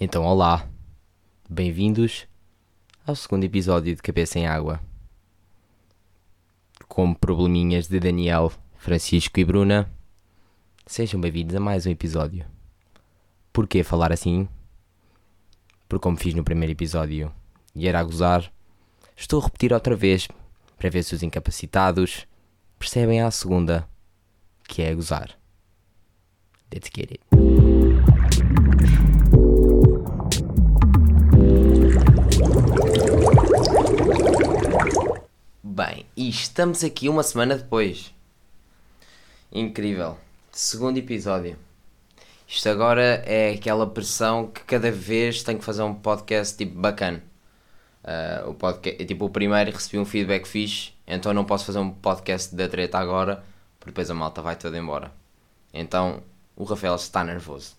Então, olá, bem-vindos ao segundo episódio de Cabeça em Água. Com probleminhas de Daniel, Francisco e Bruna, sejam bem-vindos a mais um episódio. Porquê falar assim? Porque, como fiz no primeiro episódio e era a gozar, estou a repetir outra vez para ver se os incapacitados percebem à segunda que é a gozar. Let's get it. Bem, e estamos aqui uma semana depois. Incrível. Segundo episódio. Isto agora é aquela pressão que cada vez tenho que fazer um podcast tipo bacana. Uh, o podcast, tipo, o primeiro recebi um feedback fixe, então não posso fazer um podcast da treta agora, porque depois a malta vai toda embora. Então o Rafael está nervoso.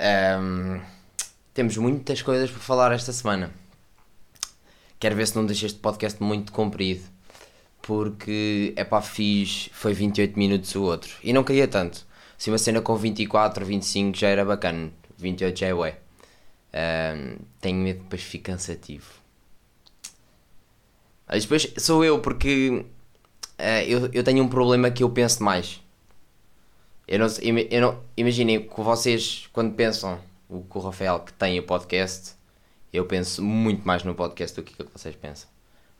Um, temos muitas coisas para falar esta semana. Quero ver se não deixo este podcast muito comprido. Porque, é pá, fiz. Foi 28 minutos o outro. E não queria tanto. Se uma cena com 24, 25 já era bacana. 28 já é ué. Um, tenho medo que depois fique cansativo. Mas depois sou eu, porque uh, eu, eu tenho um problema que eu penso mais. Eu não, eu não, imaginem que vocês, quando pensam o que o Rafael que tem o podcast, eu penso muito mais no podcast do que o que vocês pensam.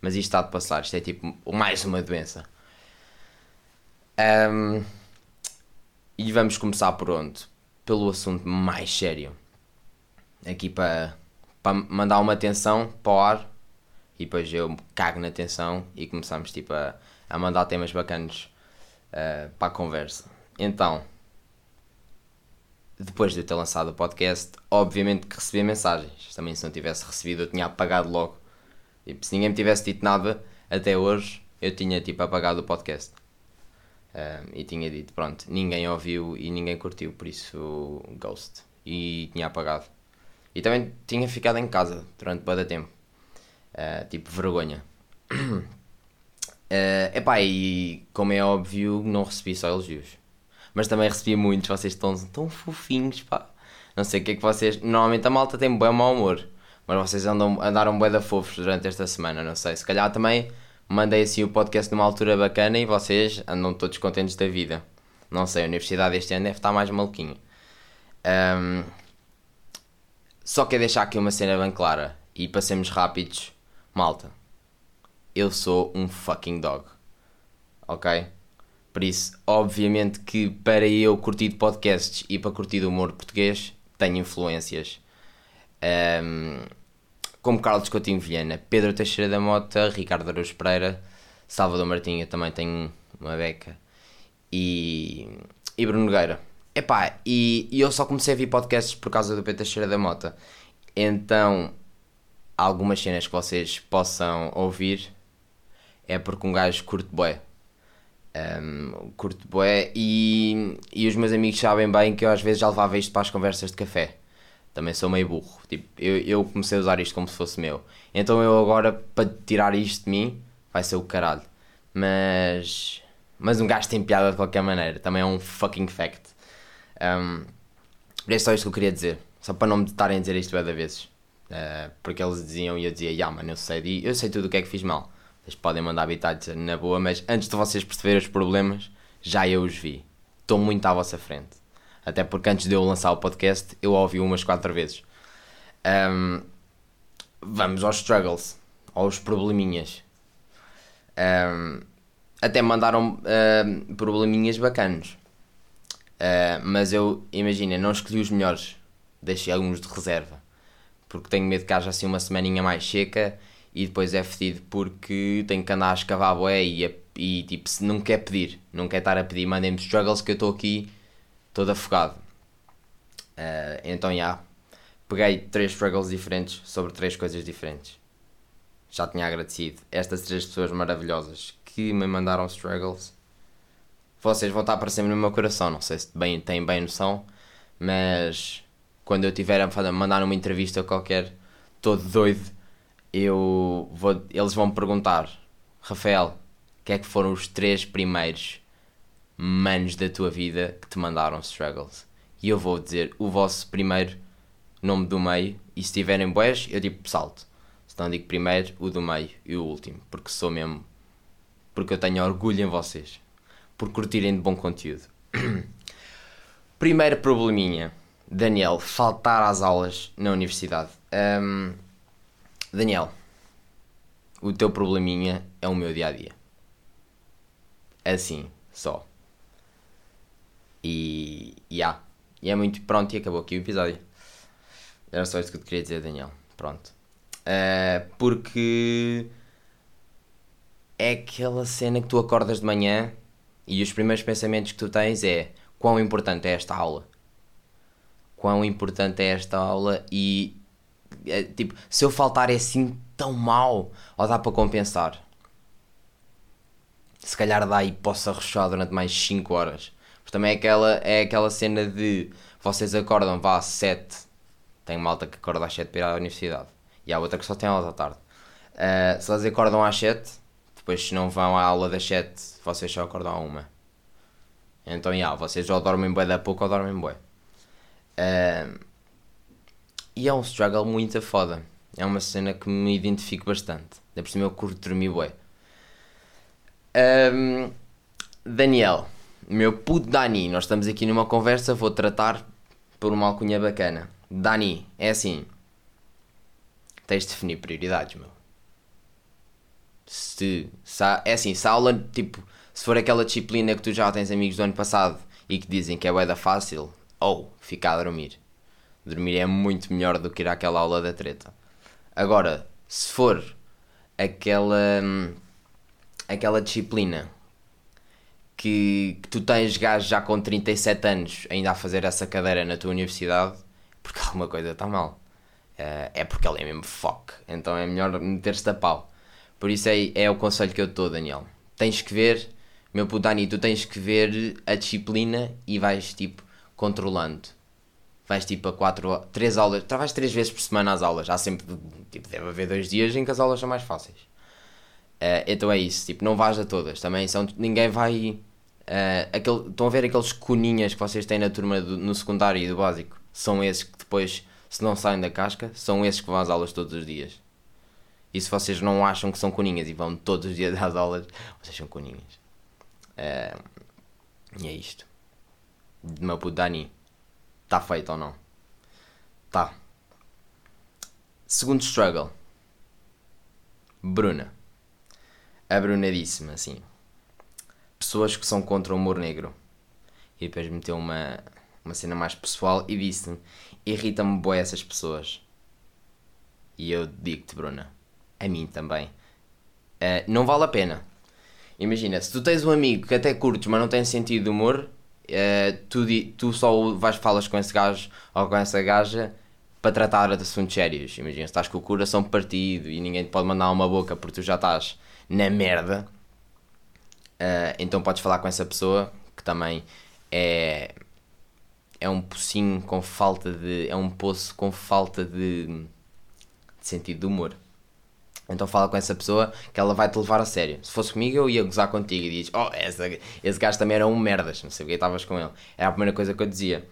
Mas isto está de passar, isto é tipo mais uma doença. Um, e vamos começar por onde? Pelo assunto mais sério. Aqui para, para mandar uma atenção para o ar e depois eu cago na atenção e começamos tipo a, a mandar temas bacanos uh, para a conversa. Então, depois de eu ter lançado o podcast, obviamente que recebi mensagens. Também se não tivesse recebido eu tinha apagado logo. Tipo, se ninguém me tivesse dito nada até hoje, eu tinha tipo apagado o podcast. E tinha dito, pronto, ninguém ouviu e ninguém curtiu, por isso ghost. E tinha apagado. E também tinha ficado em casa durante bastante tempo. Uh, tipo, vergonha. uh, epá, e como é óbvio, não recebi só elogios mas também recebi muitos, vocês estão tão fofinhos, pá. Não sei o que é que vocês. Normalmente a malta tem bem mau humor, mas vocês andam, andaram bem da fofos durante esta semana, não sei. Se calhar também mandei assim o podcast numa altura bacana e vocês andam todos contentes da vida. Não sei, a universidade este ano deve estar mais maluquinha. Um, só quero deixar aqui uma cena bem clara e passemos rápidos. Malta, eu sou um fucking dog. Ok? Por isso, obviamente que para eu curtir podcasts e para curtir o humor português, tenho influências. Um, como Carlos Coutinho Vilhena, Pedro Teixeira da Mota, Ricardo Araújo Pereira, Salvador Martinha também tenho uma beca. E, e Bruno Nogueira. Epá, e, e eu só comecei a ver podcasts por causa do Pedro Teixeira da Mota. Então, algumas cenas que vocês possam ouvir é porque um gajo curte bué um, curto bué e, e os meus amigos sabem bem que eu às vezes já levava isto para as conversas de café. Também sou meio burro. Tipo, eu, eu comecei a usar isto como se fosse meu. Então eu agora, para tirar isto de mim, vai ser o caralho. Mas. Mas um gajo tem piada de qualquer maneira. Também é um fucking fact. Um, é só isto que eu queria dizer. Só para não me estarem a dizer isto da vezes. Uh, porque eles diziam e eu dizia, yeah, mano, eu sei, eu sei tudo o que é que fiz mal. Vocês podem mandar habitats na boa, mas antes de vocês perceberem os problemas, já eu os vi. Estou muito à vossa frente. Até porque antes de eu lançar o podcast, eu ouvi umas quatro vezes. Um, vamos aos struggles, aos probleminhas. Um, até mandaram probleminhas bacanos. Uh, mas eu, imagina, não escolhi os melhores. Deixei alguns de reserva. Porque tenho medo que haja assim uma semaninha mais seca e depois é fedido porque tem que andar a escavar boé e, e tipo, se não quer pedir, não quer estar a pedir, mandem-me struggles que eu estou aqui todo afogado. Uh, então, já, yeah, peguei três struggles diferentes sobre três coisas diferentes. Já tinha agradecido estas três pessoas maravilhosas que me mandaram struggles. Vocês vão estar para sempre no meu coração, não sei se bem, têm bem noção, mas quando eu tiver a mandar uma entrevista qualquer, todo doido, eu vou, eles vão me perguntar, Rafael, que é que foram os três primeiros manos da tua vida que te mandaram struggles? E eu vou dizer, o vosso primeiro nome do meio, e se tiverem boés, eu tipo salto. Então digo primeiro o do meio e o último, porque sou mesmo. Porque eu tenho orgulho em vocês. Por curtirem de bom conteúdo. Primeiro probleminha. Daniel, faltar às aulas na universidade. Um, Daniel, o teu probleminha é o meu dia a dia. Assim, só. E. E. E é muito. Pronto, e acabou aqui o episódio. Era só isso que eu te queria dizer, Daniel. Pronto. Uh, porque. É aquela cena que tu acordas de manhã e os primeiros pensamentos que tu tens é quão importante é esta aula. Quão importante é esta aula e. É, tipo, se eu faltar é assim tão mal ou dá para compensar? Se calhar dá e posso arrochar durante mais 5 horas. Mas também é aquela, é aquela cena de vocês acordam, vá às 7. Tem malta que acorda às 7 para ir à universidade. E há outra que só tem aulas à tarde. Uh, se elas acordam às 7, depois se não vão à aula das 7, vocês só acordam à 1. Então, já, yeah, vocês ou dormem bué da pouco ou dormem bué. Uh, e é um struggle muito foda. É uma cena que me identifico bastante. Da por cima eu curto dormir bué. Um, Daniel, meu puto Dani, nós estamos aqui numa conversa, vou tratar por uma alcunha bacana. Dani, é assim. Tens de definir prioridades, meu. Se, se é assim, se a aula, tipo, se for aquela disciplina que tu já tens amigos do ano passado e que dizem que é bué fácil, ou oh, ficar a dormir. Dormir é muito melhor do que ir àquela aula da treta. Agora, se for aquela hum, aquela disciplina que, que tu tens gajos já com 37 anos ainda a fazer essa cadeira na tua universidade, porque alguma coisa está mal. Uh, é porque ele é mesmo fuck. Então é melhor meter-se a pau. Por isso é, é o conselho que eu te dou, Daniel. Tens que ver, meu puto Dani, tu tens que ver a disciplina e vais tipo controlando. Vais tipo a 4 3 aulas, vais 3 vezes por semana às aulas. Há sempre, tipo, deve haver dois dias em que as aulas são mais fáceis. Uh, então é isso, tipo, não vais a todas. Também são, ninguém vai. Uh, aquele, estão a ver aqueles coninhas que vocês têm na turma do, no secundário e do básico? São esses que depois, se não saem da casca, são esses que vão às aulas todos os dias. E se vocês não acham que são coninhas e vão todos os dias às aulas, vocês são coninhas. Uh, e é isto. De meu puto Dani. Está feito ou não? Tá. Segundo struggle. Bruna. A Bruna disse-me assim: Pessoas que são contra o humor negro. E depois meteu uma, uma cena mais pessoal e disse-me: Irrita-me boé essas pessoas. E eu digo-te, Bruna, a mim também. Uh, não vale a pena. Imagina, se tu tens um amigo que até curtes, mas não tem sentido de humor, uh, tu, tu só vais falas com esse gajo ou com essa gaja para tratar de assuntos sérios. Imagina, se estás com o coração partido e ninguém te pode mandar uma boca porque tu já estás na merda, uh, então podes falar com essa pessoa que também é é um pocinho com falta de é um poço com falta de, de sentido de humor. Então fala com essa pessoa que ela vai te levar a sério. Se fosse comigo, eu ia gozar contigo e diz: Oh, esse, esse gajo também era um merdas. Não sei porque estavas com ele. É a primeira coisa que eu dizia.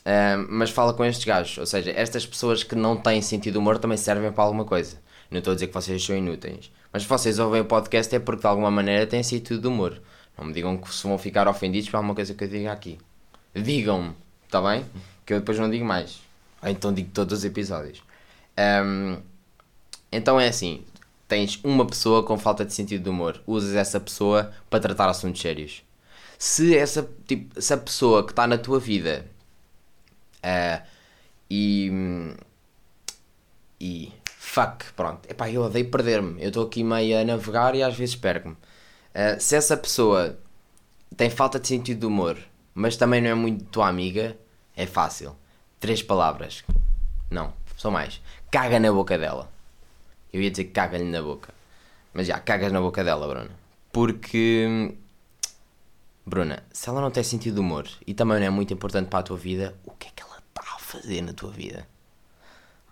Uh, mas fala com estes gajos. Ou seja, estas pessoas que não têm sentido humor também servem para alguma coisa. Não estou a dizer que vocês são inúteis. Mas se vocês ouvem o podcast é porque de alguma maneira têm sentido humor. Não me digam que se vão ficar ofendidos por alguma coisa que eu diga aqui. Digam-me, está bem? Que eu depois não digo mais. Ou então digo todos os episódios. Um, então é assim: tens uma pessoa com falta de sentido de humor, usas essa pessoa para tratar assuntos sérios. Se essa tipo, se a pessoa que está na tua vida uh, e e fuck, pronto, epá, eu odeio perder-me, eu estou aqui meio a navegar e às vezes perco-me. Uh, se essa pessoa tem falta de sentido de humor, mas também não é muito tua amiga, é fácil. Três palavras. Não, são mais. Caga na boca dela. Eu ia dizer caga-lhe na boca. Mas já, cagas na boca dela, Bruna. Porque. Bruna, se ela não tem sentido de humor e também não é muito importante para a tua vida, o que é que ela está a fazer na tua vida?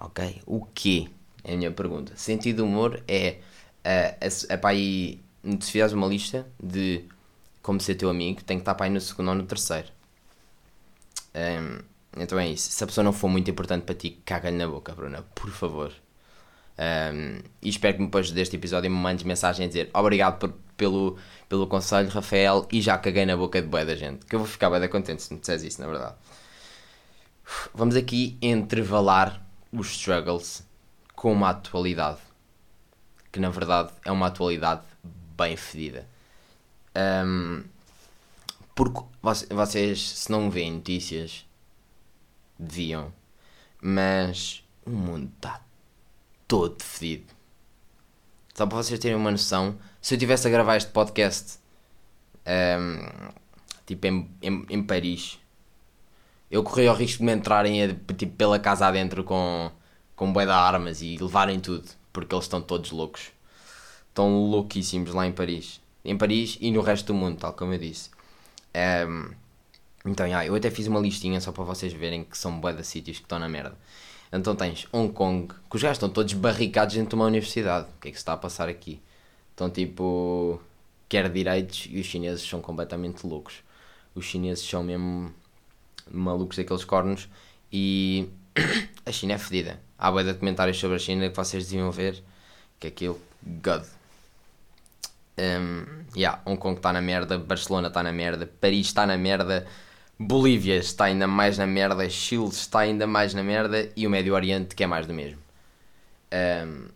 Ok? O quê? É a minha pergunta. Sentido de humor é. É, é, é para aí. Se fizeres uma lista de como ser teu amigo, tem que estar para aí no segundo ou no terceiro. Um, então é isso. Se a pessoa não for muito importante para ti, caga-lhe na boca, Bruna, por favor. Um, e espero que depois deste episódio me mandes mensagem a dizer obrigado por, pelo, pelo conselho, Rafael, e já caguei na boca de boa da gente. Que eu vou ficar bem contente se me disseres isso, na verdade. Vamos aqui entrevalar os struggles com uma atualidade. Que na verdade é uma atualidade bem fedida. Um, porque vocês, se não veem notícias, deviam. Mas o mundo está todo fedido. Só para vocês terem uma noção, se eu tivesse a gravar este podcast um, tipo em, em, em, Paris, eu corria o risco de me entrarem tipo, pela casa adentro com, com bué de armas e levarem tudo, porque eles estão todos loucos. Estão louquíssimos lá em Paris. Em Paris e no resto do mundo, tal como eu disse. Um, então, yeah, eu até fiz uma listinha só para vocês verem que são bué de sítios que estão na merda. Então tens Hong Kong, que os gajos estão todos barricados dentro de uma universidade. O que é que se está a passar aqui? Estão tipo. quer direitos e os chineses são completamente loucos. Os chineses são mesmo malucos daqueles cornos e a China é fedida. Há bué de documentários sobre a China que vocês deviam ver, que é aquilo, God. Um, yeah, Hong Kong está na merda, Barcelona está na merda, Paris está na merda, Bolívia está ainda mais na merda, Chile está ainda mais na merda e o Médio Oriente que é mais do mesmo. Um,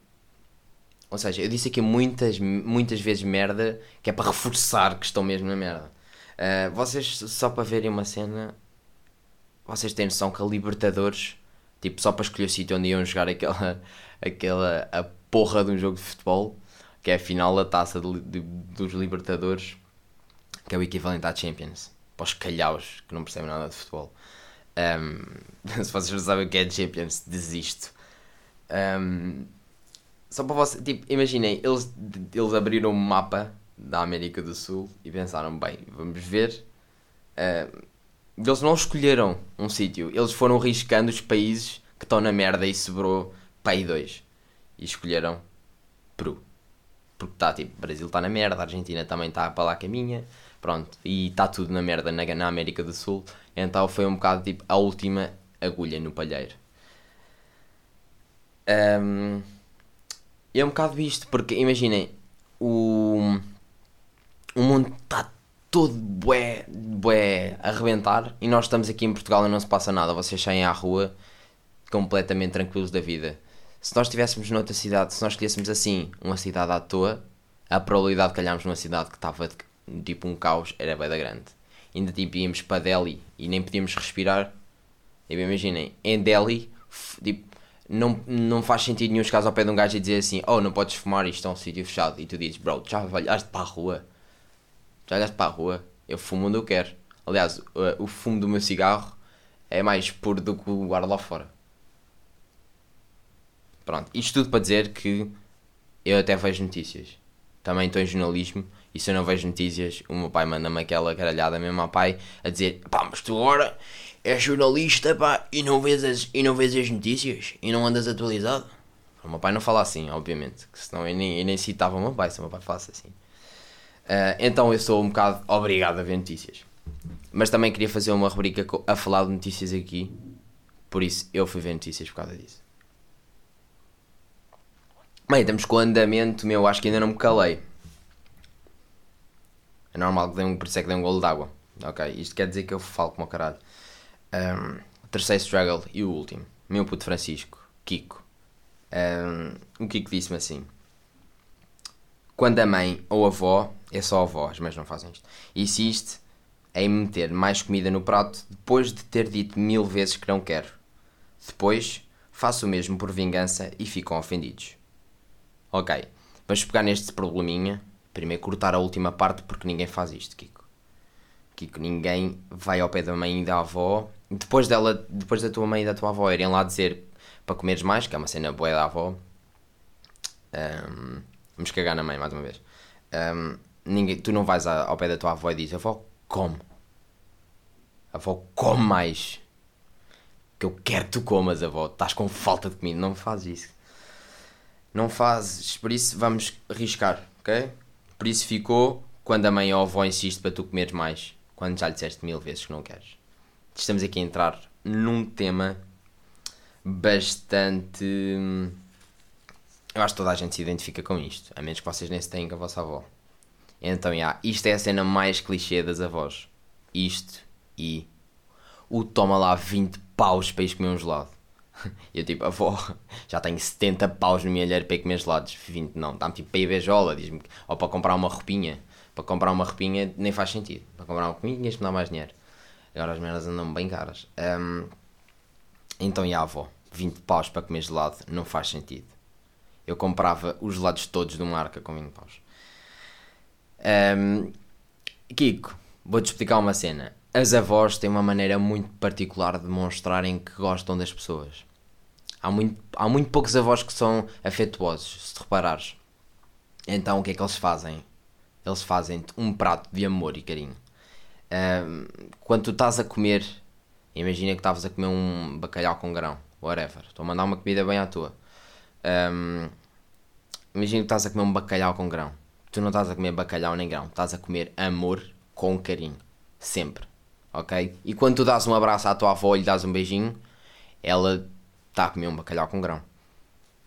ou seja, eu disse aqui muitas, muitas vezes merda que é para reforçar que estão mesmo na merda. Uh, vocês, só para verem uma cena, vocês têm noção que a Libertadores, tipo, só para escolher o sítio onde iam jogar aquela, aquela a porra de um jogo de futebol, que é a final da taça de, de, dos Libertadores, que é o equivalente à Champions para os calhaus que não percebem nada de futebol. Um, se vocês não sabem o que é Champions, desisto. Um, só para vocês, tipo, imaginem, eles, eles abriram um mapa da América do Sul e pensaram, bem, vamos ver. Uh, eles não escolheram um sítio, eles foram riscando os países que estão na merda e sobrou Pai 2. E escolheram Peru. Porque está tipo, Brasil está na merda, a Argentina também está para lá caminha, Pronto, e está tudo na merda na, na América do Sul. Então foi um bocado tipo a última agulha no palheiro. Um, é um bocado isto, porque imaginem, o, o mundo está todo bué, bué a arrebentar e nós estamos aqui em Portugal e não se passa nada. Vocês saem à rua completamente tranquilos da vida. Se nós estivéssemos noutra cidade, se nós escolhêssemos assim uma cidade à toa, a probabilidade de calharmos numa cidade que estava tipo um caos, era bem da grande. Ainda tipo íamos para Delhi e nem podíamos respirar. Tipo, imaginem, em Delhi, tipo, não, não faz sentido nenhum chegares ao pé de um gajo e dizer assim: Oh, não podes fumar, isto é um sítio fechado. E tu dizes: Bro, já olhaste para a rua? Já olhaste para a rua? Eu fumo onde eu quero. Aliás, o, fumo do meu cigarro é mais puro do que o ar lá fora. Pronto, isto tudo para dizer que eu até vejo notícias. Também estou em jornalismo e se eu não vejo notícias, o meu pai manda-me aquela caralhada mesmo ao pai a dizer: pá, mas tu agora és jornalista pá, e, não vês as, e não vês as notícias e não andas atualizado. O meu pai não fala assim, obviamente, que senão eu nem, eu nem citava o meu pai se o meu pai falasse assim. Uh, então eu sou um bocado obrigado a ver notícias. Mas também queria fazer uma rubrica a falar de notícias aqui, por isso eu fui ver notícias por causa disso. Bem, estamos com o andamento meu, acho que ainda não me calei. É normal que dê um, por isso é que dê um golo d'água. Ok, isto quer dizer que eu falo como caralho. Um, terceiro struggle e o último. Meu puto Francisco, Kiko. Um, o Kiko disse-me assim: Quando a mãe ou a avó, é só a avó, as mães não fazem isto, insiste em meter mais comida no prato depois de ter dito mil vezes que não quero. Depois faço o mesmo por vingança e ficam ofendidos. Ok, vamos pegar neste probleminha Primeiro cortar a última parte porque ninguém faz isto, Kiko. Kiko, ninguém vai ao pé da mãe e da avó. Depois dela, depois da tua mãe e da tua avó irem lá dizer para comeres mais, que é uma cena boa da avó. Um, vamos cagar na mãe mais uma vez. Um, ninguém, tu não vais ao pé da tua avó e dizes, avó, come. Avó, come mais. Que eu quero que tu comas, avó. Estás com falta de comida. Não fazes isso. Não fazes. Por isso vamos arriscar, ok? Por isso ficou quando a mãe ou a avó insiste para tu comeres mais, quando já lhe disseste mil vezes que não queres. Estamos aqui a entrar num tema bastante. Eu acho que toda a gente se identifica com isto, a menos que vocês nem se tenham com a vossa avó. Então, yeah, isto é a cena mais clichê das avós. Isto e o toma lá 20 paus para ir comer um gelado. Eu tipo, avó, já tenho 70 paus no milheiro para ir comer gelados. 20 não, dá-me tipo para ir beijola, diz-me, ou para comprar uma roupinha. Para comprar uma roupinha nem faz sentido. Para comprar uma roupinha tinhas que me dar mais dinheiro. Agora as merdas andam bem caras. Um, então, e a avó, 20 paus para comer gelado não faz sentido. Eu comprava os gelados todos do marca com 20 paus. Um, Kiko, vou-te explicar uma cena. As avós têm uma maneira muito particular de demonstrarem que gostam das pessoas. Há muito, há muito poucos avós que são afetuosos, se te reparares. Então o que é que eles fazem? Eles fazem-te um prato de amor e carinho. Um, quando tu estás a comer, imagina que estavas a comer um bacalhau com grão, whatever. Estou a mandar uma comida bem à tua. Um, imagina que estás a comer um bacalhau com grão. Tu não estás a comer bacalhau nem grão, estás a comer amor com carinho. Sempre. Ok? E quando tu dás um abraço à tua avó e lhe dás um beijinho, ela está a comer um bacalhau com grão.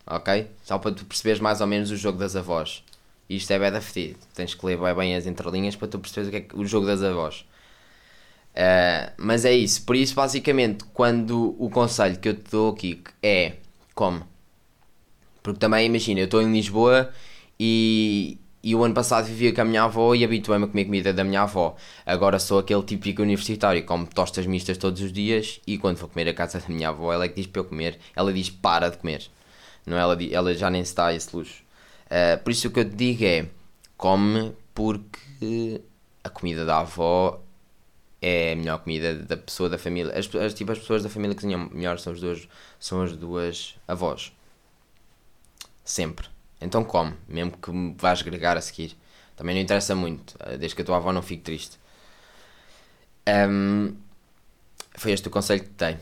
Ok? Só para tu perceberes mais ou menos o jogo das avós. Isto é da fedido. Tens que ler bem, as entrelinhas para tu perceberes o que é o jogo das avós. Uh, mas é isso. Por isso, basicamente, quando o conselho que eu te dou aqui é como. Porque também, imagina, eu estou em Lisboa e, e o ano passado vivia com a minha avó e habituei-me a comer comida da minha avó. Agora sou aquele típico universitário, como tostas mistas todos os dias e quando vou comer a casa da minha avó, ela é que diz para eu comer. Ela diz para de comer. Não, ela, ela já nem se dá esse luxo. Uh, por isso o que eu te digo é: come porque a comida da avó é a melhor comida da pessoa da família. As, as, tipo, as pessoas da família que cozinham melhor são, os dois, são as duas avós. Sempre. Então come, mesmo que me vás agregar a seguir. Também não interessa muito, eh, desde que a tua avó não fique triste. Um, foi este o conselho que te dei.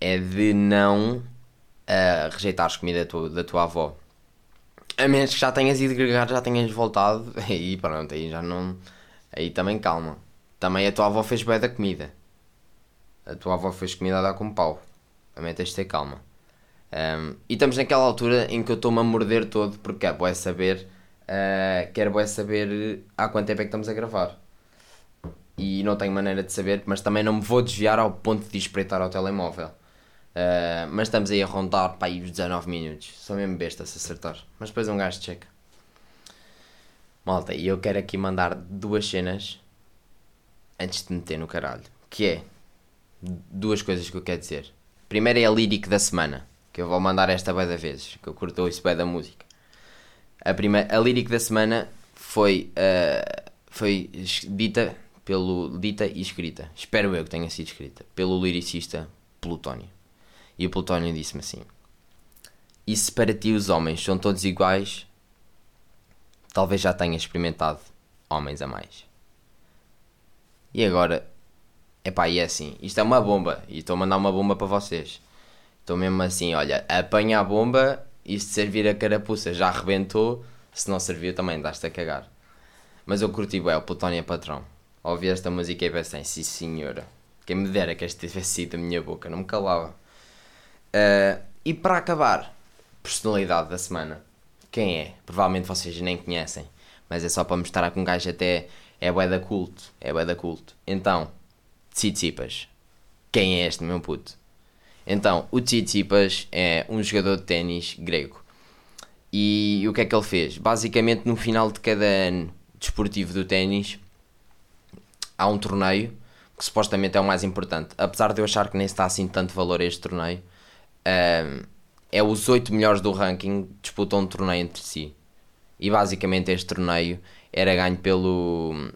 É de não uh, rejeitares comida da tua, da tua avó. A menos que já tenhas ido agregar, já tenhas voltado. Aí pronto, aí já não. Aí também calma. Também a tua avó fez bem da comida. A tua avó fez comida a dar com pau. Também tens de ter calma. Um, e estamos naquela altura em que eu estou-me a morder todo, porque é boé saber, uh, quero boé saber há quanto tempo é que estamos a gravar. E não tenho maneira de saber, mas também não me vou desviar ao ponto de espreitar ao telemóvel. Uh, mas estamos aí a rondar para aí os 19 minutos. Sou mesmo besta se acertar. Mas depois um gajo checa. Malta, e eu quero aqui mandar duas cenas antes de meter no caralho. Que é duas coisas que eu quero dizer. Primeiro é a lírica da semana que eu vou mandar esta bem da vezes, que eu curto isso bem da música. A, primeira, a lírica da semana foi, uh, foi dita, pelo, dita e escrita, espero eu que tenha sido escrita, pelo lyricista Plutónio. E o Plutónio disse-me assim: E se para ti os homens são todos iguais, talvez já tenhas experimentado homens a mais. E agora, epá, e é assim, isto é uma bomba, e estou a mandar uma bomba para vocês. Estou mesmo assim, olha, apanha a bomba e se servir a carapuça já arrebentou, se não serviu também dás-te a cagar. Mas eu curti bem, o Plutónio patrão. Ouvi esta música e pensei, sim senhora, quem me dera que este tivesse sido a minha boca, não me calava. Uh, e para acabar, personalidade da semana. Quem é? Provavelmente vocês nem conhecem, mas é só para mostrar que um gajo até é bué da culto, é bué da culto. Então, Tsitsipas. Quem é este meu puto? Então, o Tsitsipas é um jogador de ténis grego. E o que é que ele fez? Basicamente, no final de cada ano desportivo do ténis, há um torneio que supostamente é o mais importante. Apesar de eu achar que nem está assim tanto valor a este torneio, um, é os 8 melhores do ranking disputam um torneio entre si. E basicamente este torneio era ganho pelo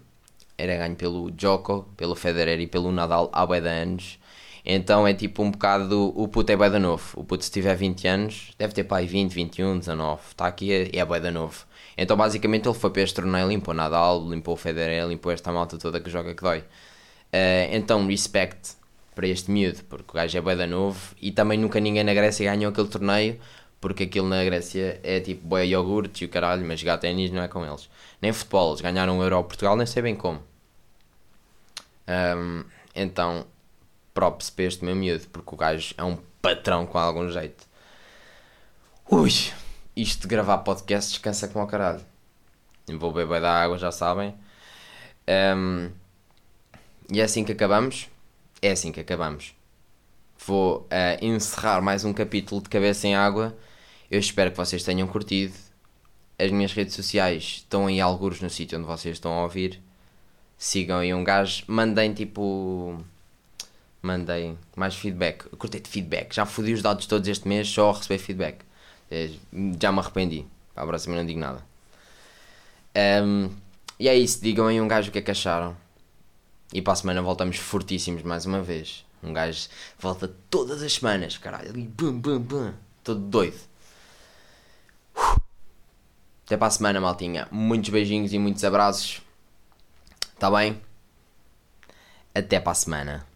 era ganho pelo Djoko, pelo Federer e pelo Nadal há bem de anos então é tipo um bocado. O puto é bué da novo. O puto, se tiver 20 anos, deve ter pai 20, 21, 19. Está aqui é, é bué novo. Então basicamente ele foi para este torneio, limpou Nadal, limpou o Federer, limpou esta malta toda que joga que dói. Uh, então, respect para este miúdo, porque o gajo é bué da novo e também nunca ninguém na Grécia ganhou aquele torneio, porque aquilo na Grécia é tipo boia iogurte e o caralho, mas jogar ténis não é com eles. Nem futebol, eles ganharam um Euro Portugal, nem sei bem como. Um, então, props para este meu miúdo, porque o gajo é um patrão com algum jeito. Ui, isto de gravar podcast descansa como ao caralho. Vou beber da água, já sabem. Um, e é assim que acabamos. É assim que acabamos. Vou uh, encerrar mais um capítulo de Cabeça em Água. Eu espero que vocês tenham curtido. As minhas redes sociais estão aí alguns no sítio onde vocês estão a ouvir. Sigam aí um gajo. Mandem tipo. Mandei mais feedback. Eu de feedback. Já fodi os dados todos este mês só a receber feedback. É, já me arrependi. Para a próxima não digo nada. Um, e é isso. Digam aí um gajo o que é que acharam. E para a semana voltamos fortíssimos mais uma vez. Um gajo volta todas as semanas, caralho. Ali, bum, bum, bum. Todo doido. Até para a semana, maltinha. Muitos beijinhos e muitos abraços. Tá bem? Até para a semana.